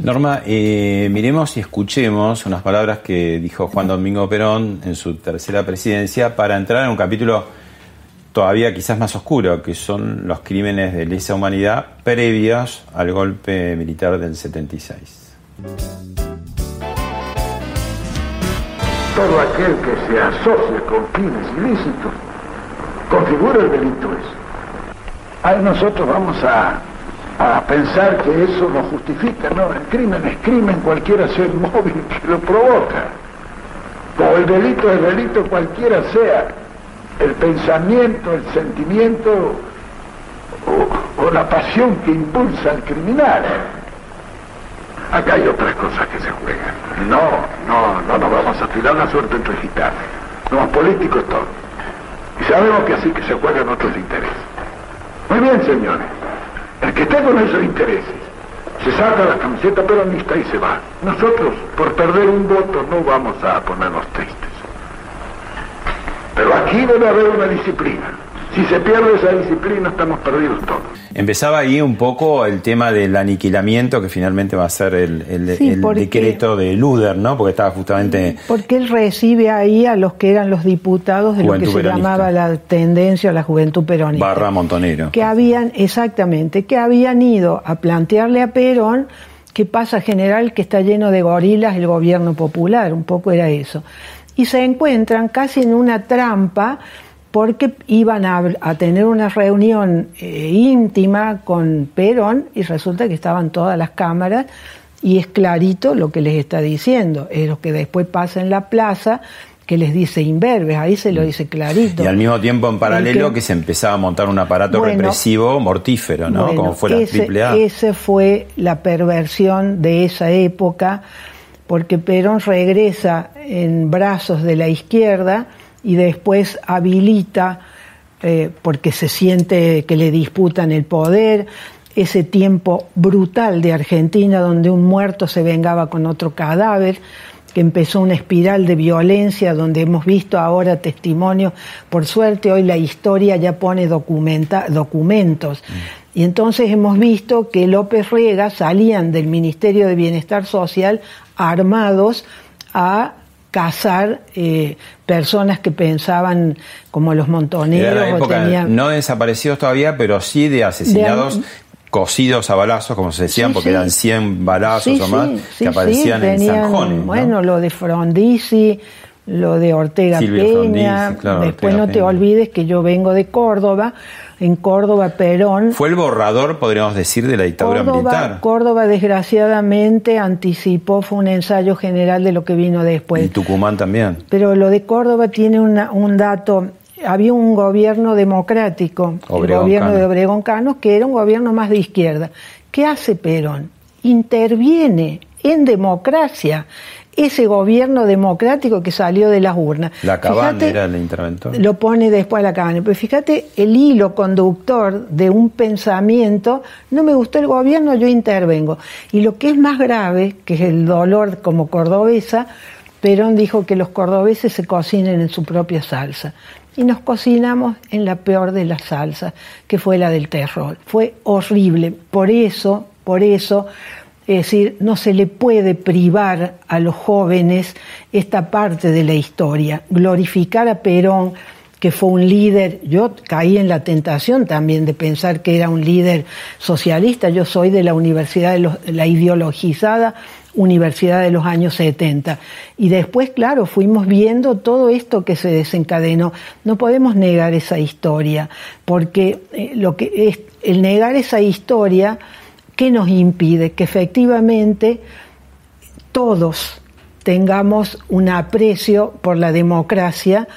Norma, eh, miremos y escuchemos unas palabras que dijo Juan Domingo Perón en su tercera presidencia para entrar en un capítulo todavía quizás más oscuro, que son los crímenes de lesa humanidad previos al golpe militar del 76. Todo aquel que se asocie con fines ilícitos configura el delito eso. Ahí nosotros vamos a a pensar que eso lo justifica. No, el crimen es crimen, cualquiera sea el móvil que lo provoca. O el delito es delito, cualquiera sea el pensamiento, el sentimiento o, la pasión que impulsa al criminal. Acá hay otras cosas que se juegan. No, no, no nos vamos a tirar la suerte entre gitanos. Somos políticos todos. Y sabemos que así que se juegan otros intereses. Muy bien, señores. El que está con esos intereses se saca la camiseta peronista y se va. Nosotros, por perder un voto, no vamos a ponernos tristes. Pero aquí debe haber una disciplina. Si se pierde esa disciplina, estamos perdidos todos. Empezaba ahí un poco el tema del aniquilamiento, que finalmente va a ser el, el- Sí, el porque- decreto de Luder, ¿no? Porque estaba justamente Porque él recibe ahí a los que eran los diputados de lo Juventud que se llamaba la tendencia a la juventud peronista. barra Montonero. que habían, exactamente, que habían ido a plantearle a Perón que pasa general que está lleno de gorilas el gobierno popular, un poco era eso. Y se encuentran casi en una trampa porque iban a, a tener una reunión eh, íntima con Perón y resulta que estaban todas las cámaras y es clarito lo que les está diciendo, es lo que después pasa en la plaza que les dice imberbes, ahí se lo dice clarito. Y al mismo tiempo en paralelo El que, se empezaba a montar un aparato Bueno, represivo mortífero, ¿no? Bueno, Como fue la ese, AAA. ese fue la perversión de esa época, porque Perón regresa en brazos de la izquierda y después habilita, eh, porque se siente que le disputan el poder, ese tiempo brutal de Argentina donde un muerto se vengaba con otro cadáver, que empezó una espiral de violencia donde hemos visto ahora testimonios, por suerte hoy la historia ya pone documenta, documentos. Y entonces hemos visto que López Rega salían del Ministerio de Bienestar Social armados a cazar eh, personas que pensaban como los montoneros Era o tenían... no de desaparecidos todavía, pero sí de asesinados De- cosidos a balazos, como se decían, Sí, porque sí. eran 100 balazos Sí, o más que aparecían en zanjones. ¿no? Bueno, lo de Frondizi, lo de Ortega Silvio Peña, Frondizi, claro, después Ortega no te olvides que yo vengo de Córdoba, en Córdoba Perón, Fue el borrador, podríamos decir, de la dictadura Córdoba, militar. Córdoba desgraciadamente anticipó, fue un ensayo general de lo que vino después. Y Tucumán también. Pero lo de Córdoba tiene una- un dato. Había un gobierno democrático, el gobierno Cano. de Obregón Cano, que era un gobierno más de izquierda. ¿Qué hace Perón? Interviene en democracia ese gobierno democrático que salió de las urnas. La Cabana Fíjate, era el interventor. lo pone después la cabana. Pero fíjate el hilo conductor de un pensamiento, no me gustó el gobierno, yo intervengo. Y lo que es más grave, que es el dolor como cordobesa, Perón dijo que los cordobeses se cocinen en su propia salsa. Y nos cocinamos en la peor de las salsas, que fue la del terror. Fue horrible. Por eso, por eso, es decir, no se le puede privar a los jóvenes esta parte de la historia. Glorificar a Perón, que fue un líder, yo caí en la tentación también de pensar que era un líder socialista, yo soy de la Universidad de los- la ideologizada Universidad de los años 70. Y después, claro, fuimos viendo todo esto que se desencadenó. No podemos negar esa historia, porque eh, lo que es, el negar esa historia, ¿qué nos impide? Que efectivamente todos tengamos un aprecio por la democracia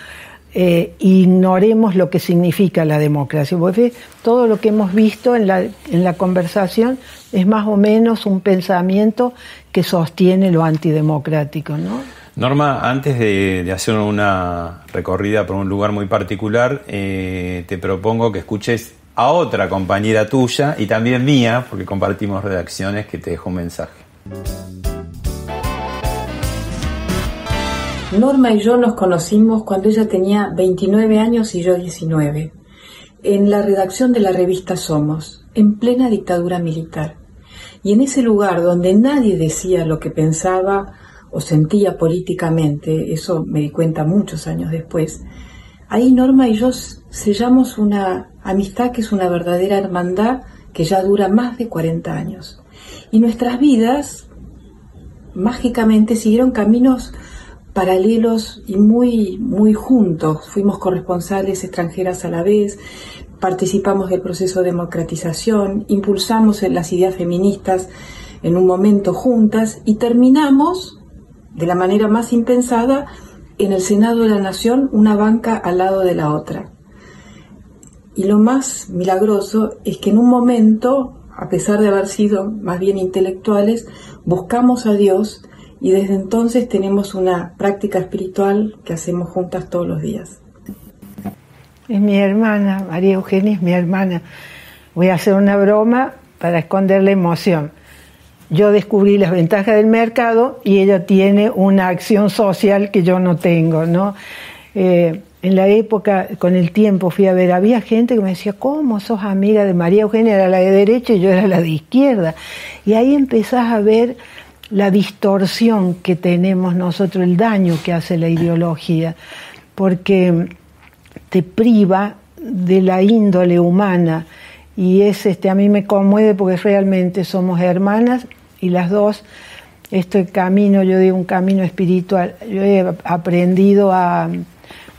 eh, ignoremos lo que significa la democracia. Porque todo lo que hemos visto en la, en la conversación es más o menos un pensamiento que sostiene lo antidemocrático, ¿no? Norma, antes de, de hacer una recorrida por un lugar muy particular, eh, te propongo que escuches a otra compañera tuya y también mía, porque compartimos redacciones, que te dejo un mensaje. Norma y yo nos conocimos cuando ella tenía 29 años y yo 19, en la redacción de la revista Somos, en plena dictadura militar. Y en ese lugar donde nadie decía lo que pensaba o sentía políticamente, eso me di cuenta muchos años después, ahí Norma y yo sellamos una amistad que es una verdadera hermandad que ya dura más de 40 años. Y nuestras vidas mágicamente siguieron caminos paralelos y muy, muy juntos. Fuimos corresponsales extranjeras a la vez, participamos del proceso de democratización, impulsamos las ideas feministas en un momento juntas y terminamos, de la manera más impensada, en el Senado de la Nación, una banca al lado de la otra. Y lo más milagroso es que en un momento, a pesar de haber sido más bien intelectuales, buscamos a Dios y desde entonces tenemos una práctica espiritual que hacemos juntas todos los días. Es mi hermana, María Eugenia es mi hermana. Voy a hacer una broma para esconder la emoción. Yo descubrí las ventajas del mercado y ella tiene una acción social que yo no tengo, ¿no? Eh, en la época, con el tiempo, fui a ver, había gente que me decía, ¿cómo sos amiga de María Eugenia? Era la de derecha y yo era la de izquierda. Y ahí empezás a ver la distorsión que tenemos nosotros, el daño que hace la ideología, porque te priva de la índole humana y es este a mí me conmueve porque realmente somos hermanas y las dos este camino yo digo un camino espiritual yo he aprendido a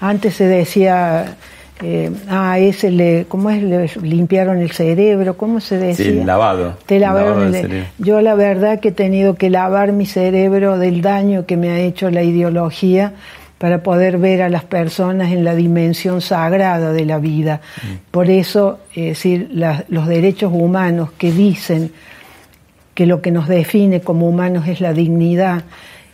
antes se decía eh, ah, ese le, ¿cómo es? Le limpiaron el cerebro, ¿cómo se decía? Sí, lavado. Te lavaron el, yo la verdad que he tenido que lavar mi cerebro del daño que me ha hecho la ideología para poder ver a las personas en la dimensión sagrada de la vida. Mm. Por eso, es decir, los derechos humanos que dicen que lo que nos define como humanos es la dignidad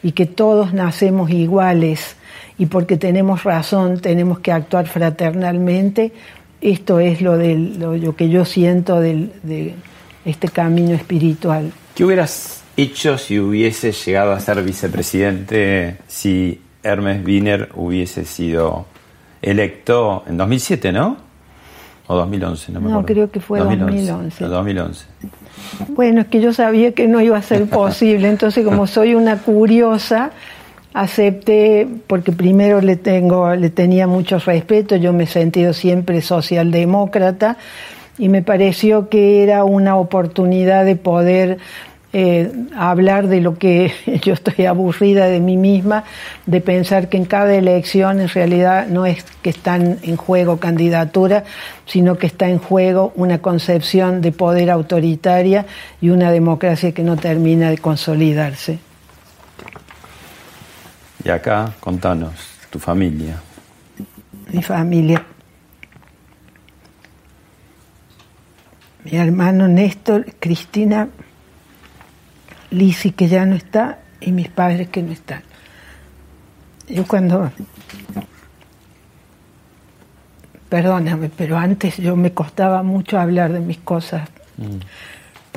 y que todos nacemos iguales, y porque tenemos razón tenemos que actuar fraternalmente. Esto es lo, lo, que yo siento de este camino espiritual. ¿Qué hubieras hecho si hubiese llegado a ser vicepresidente, si Hermes Wiener hubiese sido electo en 2007, ¿no? O 2011, no me acuerdo. No, creo que fue 2011. 2011. Bueno, es que yo sabía que no iba a ser posible, entonces como soy una curiosa, acepté porque primero le tengo le tenía mucho respeto, yo me he sentido siempre socialdemócrata y me pareció que era una oportunidad de poder eh, hablar de lo que yo estoy aburrida de mí misma, de pensar que en cada elección en realidad no es que están en juego candidaturas, sino que está en juego una concepción de poder autoritaria y una democracia que no termina de consolidarse. Y acá, contanos, tu familia. Mi familia. Mi hermano Néstor, Cristina, Lisi que ya no está y mis padres que no están. Yo cuando... Perdóname, pero antes yo me costaba mucho hablar de mis cosas. Mm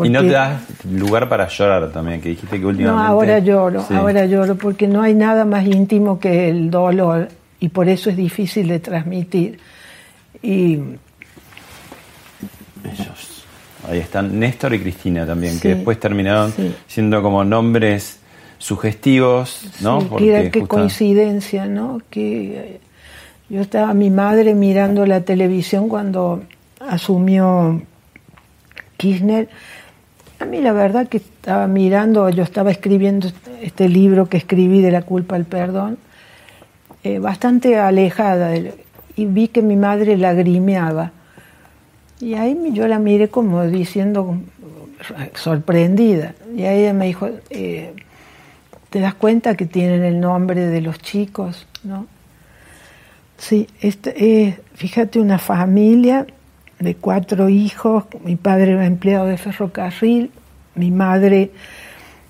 y no te das lugar para llorar también, que dijiste que últimamente... No, ahora lloro, ahora lloro, porque no hay nada más íntimo que el dolor y por eso es difícil de transmitir. Y... Ellos. Ahí están Néstor y Cristina también, que después terminaron siendo como nombres sugestivos, ¿no? qué coincidencia, ¿no? Que eh, yo estaba mi madre mirando la televisión cuando asumió Kirchner a mí la verdad que estaba mirando, yo estaba escribiendo este libro que escribí de la culpa al perdón, eh, bastante alejada y vi que mi madre lagrimeaba. Y ahí yo la miré como diciendo, sorprendida. Y ahí ella me dijo, eh, ¿te das cuenta que tienen el nombre de los chicos? ¿no? Sí, este, fíjate una familia de cuatro hijos, mi padre era empleado de ferrocarril, mi madre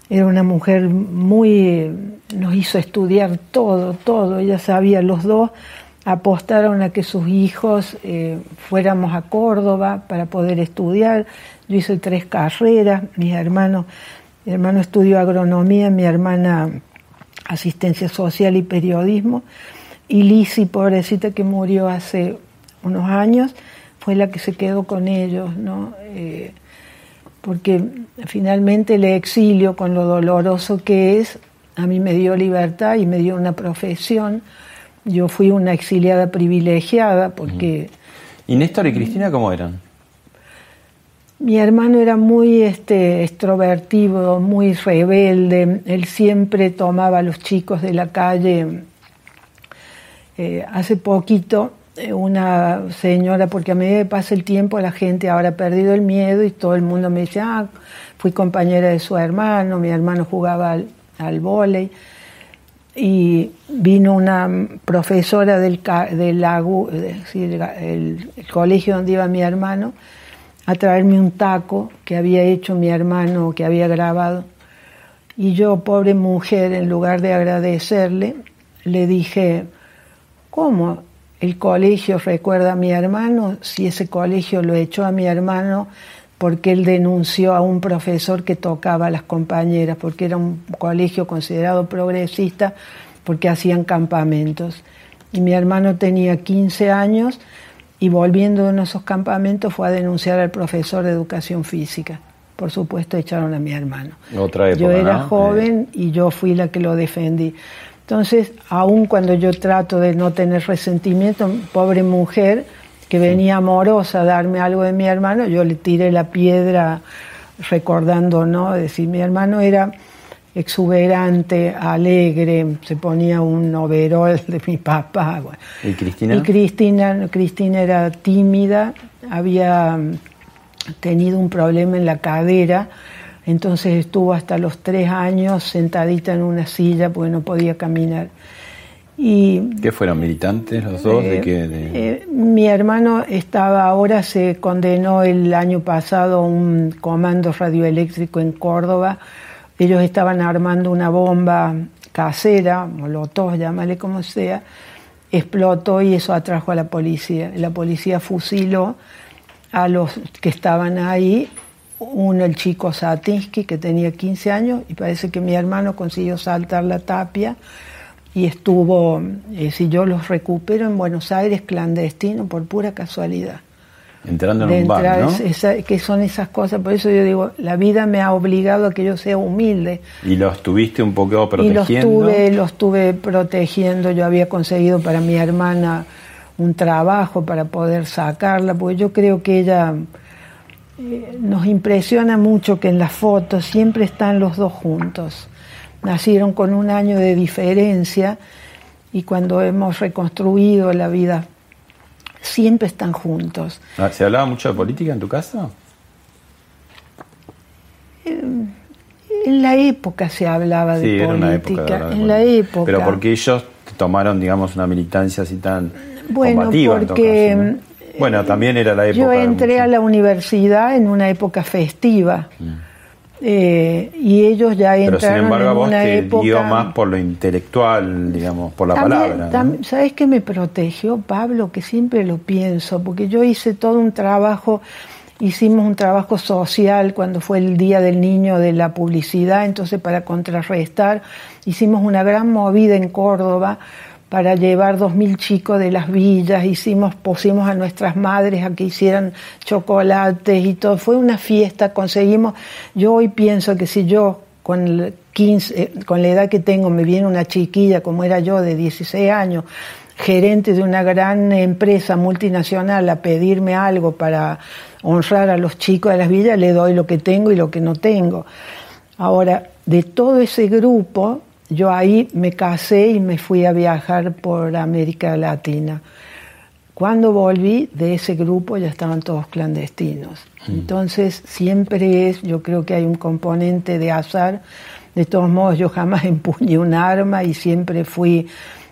era una mujer muy, nos hizo estudiar todo, todo, ella sabía, los dos apostaron a que sus hijos eh, fuéramos a Córdoba para poder estudiar, yo hice tres carreras, mi hermano estudió agronomía, mi hermana asistencia social y periodismo, y Lisi, pobrecita que murió hace unos años, fue la que se quedó con ellos, ¿no? Eh, porque finalmente el exilio, con lo doloroso que es, a mí me dio libertad y me dio una profesión. Yo fui una exiliada privilegiada porque... ¿Y Néstor y Cristina cómo eran? Mi hermano era muy este, extrovertido, muy rebelde. Él siempre tomaba a los chicos de la calle. Eh, hace poquito eh, una señora, porque a medida que pasa el tiempo la gente ahora ha perdido el miedo y todo el mundo me dice, ah, fui compañera de su hermano, mi hermano jugaba al, al vóley y vino una profesora del, del, el, colegio donde iba mi hermano a traerme un taco que había hecho mi hermano, que había grabado. Y yo, pobre mujer, en lugar de agradecerle, le dije, ¿cómo? el colegio recuerda a mi hermano, si ese colegio lo echó a mi hermano porque él denunció a un profesor que tocaba a las compañeras, porque era un colegio considerado progresista, porque hacían campamentos. Y mi hermano tenía 15 años y volviendo de uno de esos campamentos fue a denunciar al profesor de educación física. Por supuesto echaron a mi hermano. Otra época, yo era ¿no? joven y yo fui la que lo defendí. Entonces, aun cuando yo trato de no tener resentimiento, pobre mujer que venía amorosa a darme algo de mi hermano, yo le tiré la piedra recordando, ¿no? Decir, mi hermano era exuberante, alegre, se ponía un overol de mi papá. bueno. ¿Y Cristina? Y Cristina, Cristina era tímida, había mm, tenido un problema en la cadera, entonces estuvo hasta los tres años sentadita en una silla porque no podía caminar. Y ¿Qué fueron militantes los dos? ¿De eh, qué? De- eh, mi hermano estaba ahora, se condenó el año pasado a un comando radioeléctrico en Córdoba. Ellos estaban armando una bomba casera, molotov, llámale como sea, explotó y eso atrajo a la policía. La policía fusiló a los que estaban ahí, uno el chico Satinsky que tenía 15 años y parece que mi hermano consiguió saltar la tapia y estuvo, eh, si yo los recupero en Buenos Aires clandestino por pura casualidad. entrando en De un bar, ¿no? esa- que son esas cosas, por eso yo digo, la vida me ha obligado a que yo sea humilde. Y los tuviste un poco Y los protegiendo. tuve, los tuve protegiendo, yo había conseguido para mi hermana un trabajo para poder sacarla, porque yo creo que ella eh, nos impresiona mucho que en las fotos siempre están los dos juntos. Nacieron con un año de diferencia y cuando hemos reconstruido la vida, siempre están juntos. Ah, ¿Se hablaba mucho de política en tu casa? En la época se hablaba sí, de era una época. de política, en la política. época. Pero porque ellos tomaron, digamos, una militancia así tan Bueno, combativa. en porque caso, ¿no? Bueno, también era la época. Yo entré a la universidad en una época festiva eh, y ellos ya Mm. Pero sin entraron embargo, en vos una te época. dio más por lo intelectual, digamos, por la También- palabra. ¿Sabes qué me protegió Pablo? Que siempre lo pienso, porque yo hice todo un trabajo, hicimos un trabajo social cuando fue el Día del Niño de la Publicidad, entonces para contrarrestar, hicimos una gran movida en Córdoba para llevar dos mil chicos de las villas, hicimos, pusimos a nuestras madres a que hicieran chocolates y todo, fue una fiesta, conseguimos, yo hoy pienso que si yo con el 15, eh, con la edad que tengo me viene una chiquilla como era yo de 16 años, gerente de una gran empresa multinacional a pedirme algo para honrar a los chicos de las villas, le doy lo que tengo y lo que no tengo. Ahora, de todo ese grupo, yo ahí me casé y me fui a viajar por América Latina. Cuando volví de ese grupo ya estaban todos clandestinos. Entonces siempre es, yo creo que hay un componente de azar. De todos modos, yo jamás empuñé un arma y siempre fui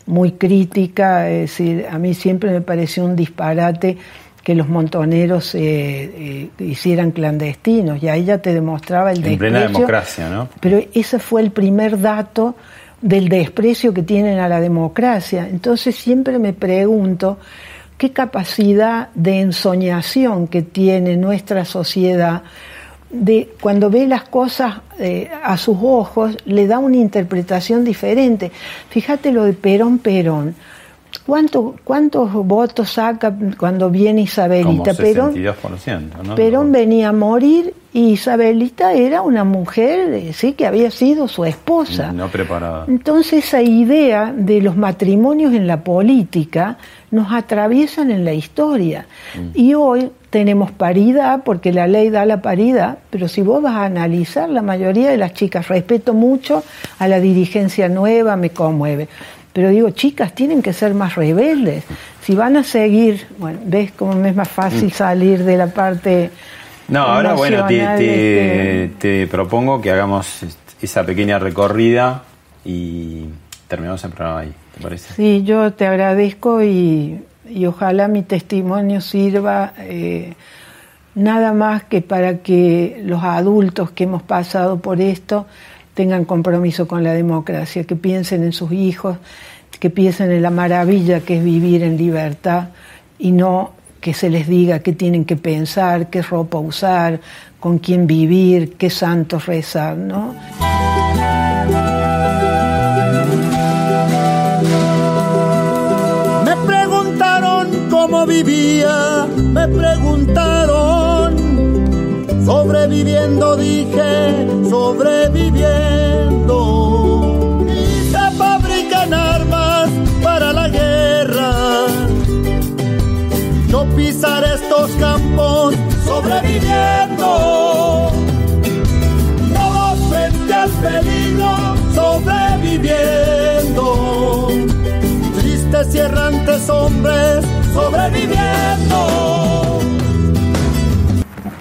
muy crítica. Es decir, a mí siempre me pareció un disparate que los montoneros eh, eh, hicieran clandestinos. Y ahí ya te demostraba el En plena desprecio. democracia, ¿no? Pero ese fue el primer dato del desprecio que tienen a la democracia. Entonces siempre me pregunto qué capacidad de ensoñación que tiene nuestra sociedad de cuando ve las cosas eh, a sus ojos le da una interpretación diferente. Fíjate lo de Perón Perón. ¿Cuánto, ¿Cuántos votos saca cuando viene Como Isabelita? Perón, 62%, ¿no? Perón venía a morir y Isabelita era una mujer, sí, que había sido su esposa. No preparada. Entonces esa idea de los matrimonios en la política nos atraviesan en la historia. Y hoy tenemos paridad, porque la ley da la paridad, pero si vos vas a analizar, la mayoría de las chicas, respeto mucho a la dirigencia nueva, me conmueve. Pero digo, chicas, tienen que ser más rebeldes. Si van a seguir, bueno, ves cómo me es más fácil salir de la parte... No, ahora bueno, te- este, te propongo que hagamos esa pequeña recorrida y terminamos el programa ahí, ¿te parece? Sí, yo te agradezco y, y ojalá mi testimonio sirva eh, nada más que para que los adultos que hemos pasado por esto tengan compromiso con la democracia, que piensen en sus hijos, que piensen en la maravilla que es vivir en libertad y no que se les diga qué tienen que pensar, qué ropa usar, con quién vivir, qué santos rezar, ¿no? Me preguntaron cómo vivía, me preguntaron, sobreviviendo dije, sobreviviendo. Y se fabrican armas para la guerra. Yo pisaré estos campos sobreviviendo. Todos frente al peligro, sobreviviendo. Tristes y errantes hombres, sobreviviendo.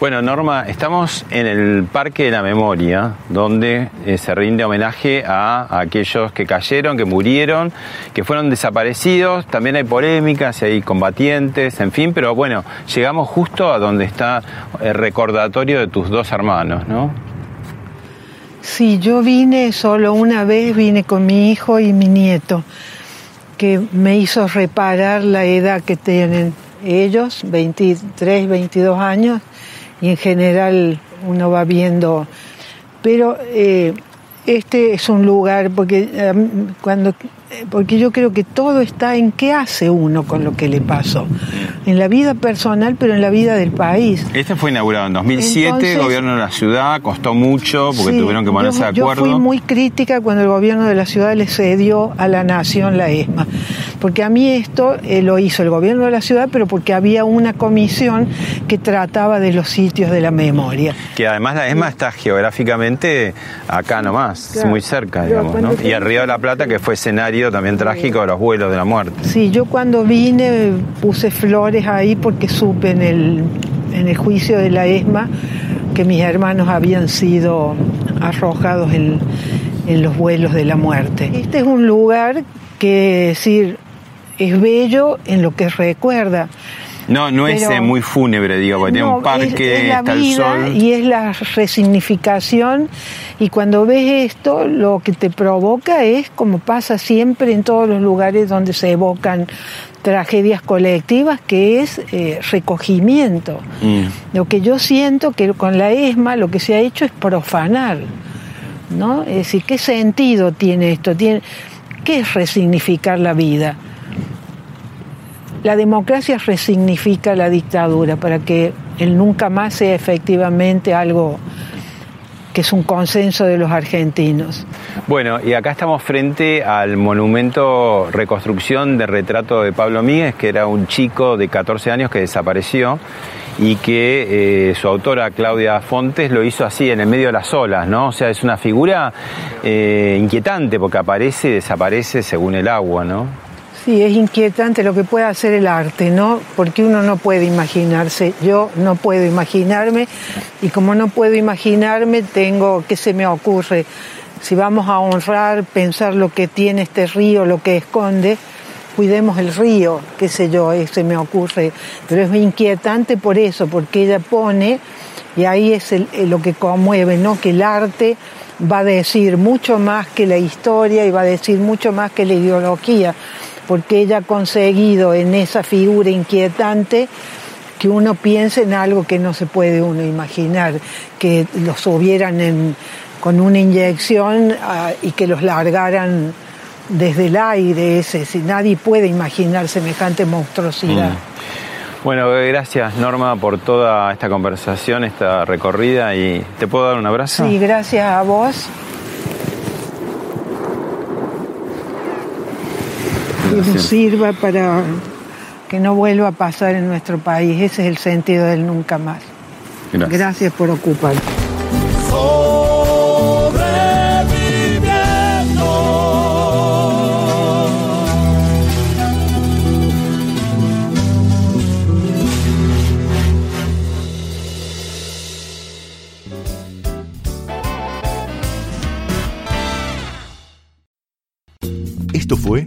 Bueno, Norma, estamos en el Parque de la Memoria, donde eh, se rinde homenaje a, a aquellos que cayeron, que murieron, que fueron desaparecidos. También hay polémicas, hay combatientes, en fin, pero bueno, llegamos justo a donde está el recordatorio de tus dos hermanos, ¿no? Sí, yo vine solo una vez, vine con mi hijo y mi nieto, que me hizo reparar la edad que tienen ellos, 23, 22 años, y en general uno va viendo. Pero eh, este es un lugar, porque, eh, cuando, porque yo creo que todo está en qué hace uno con lo que le pasó, en la vida personal, pero en la vida del país. Este fue inaugurado en 2007, Entonces- gobierno de la ciudad, costó mucho porque Sí, tuvieron que ponerse yo, de yo acuerdo. fui muy crítica cuando el gobierno de la ciudad le cedió a la nación la ESMA, porque a mí esto eh, lo hizo el gobierno de la ciudad, pero porque había una comisión que trataba de los sitios de la memoria. Que además la ESMA está geográficamente acá nomás, Claro. muy cerca, digamos, ¿no? Y el Río de la Plata, que fue escenario también trágico de los vuelos de la muerte. Sí, yo cuando vine puse flores ahí porque supe en el, en el juicio de la ESMA que mis hermanos habían sido arrojados en, en los vuelos de la muerte. Este es un lugar que decir es bello en lo que recuerda. No, no es Pero- eh, muy fúnebre, digo, porque tiene un parque, es, es la está vida el sol. y es la resignificación y cuando ves esto lo que te provoca es como pasa siempre en todos los lugares donde se evocan tragedias colectivas que es eh, recogimiento. Mm. Lo que yo siento que con la ESMA lo que se ha hecho es profanar, ¿no? Es decir, ¿qué sentido tiene esto? ¿Tiene, ¿Qué es resignificar la vida? La democracia resignifica la dictadura para que el nunca más sea efectivamente algo que es un consenso de los argentinos. Bueno, y acá estamos frente al monumento reconstrucción de retrato de Pablo Míguez, que era un chico de 14 años que desapareció y que eh, su autora Claudia Fontes lo hizo así en el medio de las olas, ¿no? O sea, es una figura eh, inquietante porque aparece y desaparece según el agua, ¿no? Sí, es inquietante lo que puede hacer el arte, ¿no? Porque uno no puede imaginarse, yo no puedo imaginarme y como no puedo imaginarme, tengo, ¿qué se me ocurre? Si vamos a honrar, pensar lo que tiene este río, lo que esconde, cuidemos el río, qué sé yo, eh, se me ocurre. Pero es inquietante por eso, porque ella pone, y ahí es eh, lo que conmueve, ¿no? Que el arte va a decir mucho más que la historia y va a decir mucho más que la ideología, porque ella ha conseguido en esa figura inquietante que uno piense en algo que no se puede uno imaginar, que los subieran en- con una inyección ah, y que los largaran desde el aire, ese, si nadie puede imaginar semejante monstruosidad. Bueno, gracias Norma por toda esta conversación, esta recorrida y ¿te puedo dar un abrazo? Sí, gracias a vos. Que nos sirva para que no vuelva a pasar en nuestro país. Ese es el sentido del nunca más. Gracias. Gracias por ocuparte. Esto fue